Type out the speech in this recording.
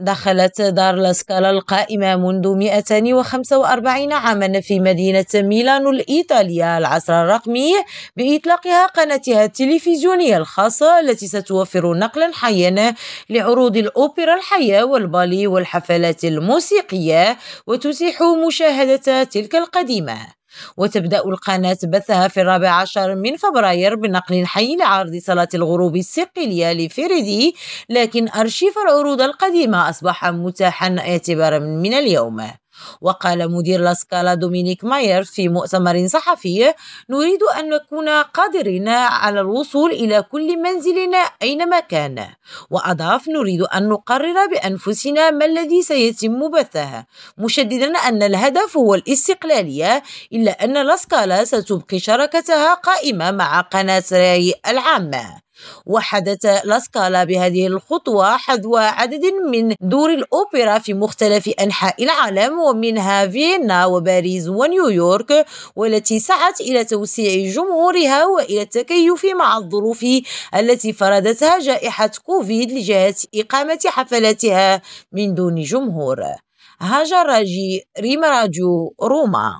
دخلت دار لاسكالا القائمة منذ 245 عاما في مدينة ميلانو الإيطالية العصر الرقمي بإطلاقها قناتها التلفزيونية الخاصة التي ستوفر نقلا حيا لعروض الأوبرا الحية والبالي والحفلات الموسيقية وتتيح مشاهدة تلك القديمة. وتبدأ القناة بثها في الرابع عشر من فبراير بنقل حي لعرض صلاة الغروب الصقلية لفريدي لكن أرشيف العروض القديمة أصبح متاحا اعتبارا من اليوم. وقال مدير لاسكالا دومينيك ماير في مؤتمر صحفي نريد أن نكون قادرين على الوصول إلى كل منزل أينما كان. وأضاف نريد أن نقرر بأنفسنا ما الذي سيتم بثه مشددا أن الهدف هو الاستقلالية إلا أن لاسكالا ستبقي شراكتها قائمة مع قناة رأي العامة. وحدث لاسكالا بهذه الخطوة حذو عدد من دور الأوبرا في مختلف أنحاء العالم ومنها فيينا وباريس ونيويورك والتي سعت إلى توسيع جمهورها وإلى التكيف مع الظروف التي فرضتها جائحة كوفيد لجهة إقامة حفلاتها من دون جمهور. هاجر راجي ريما راجو روما.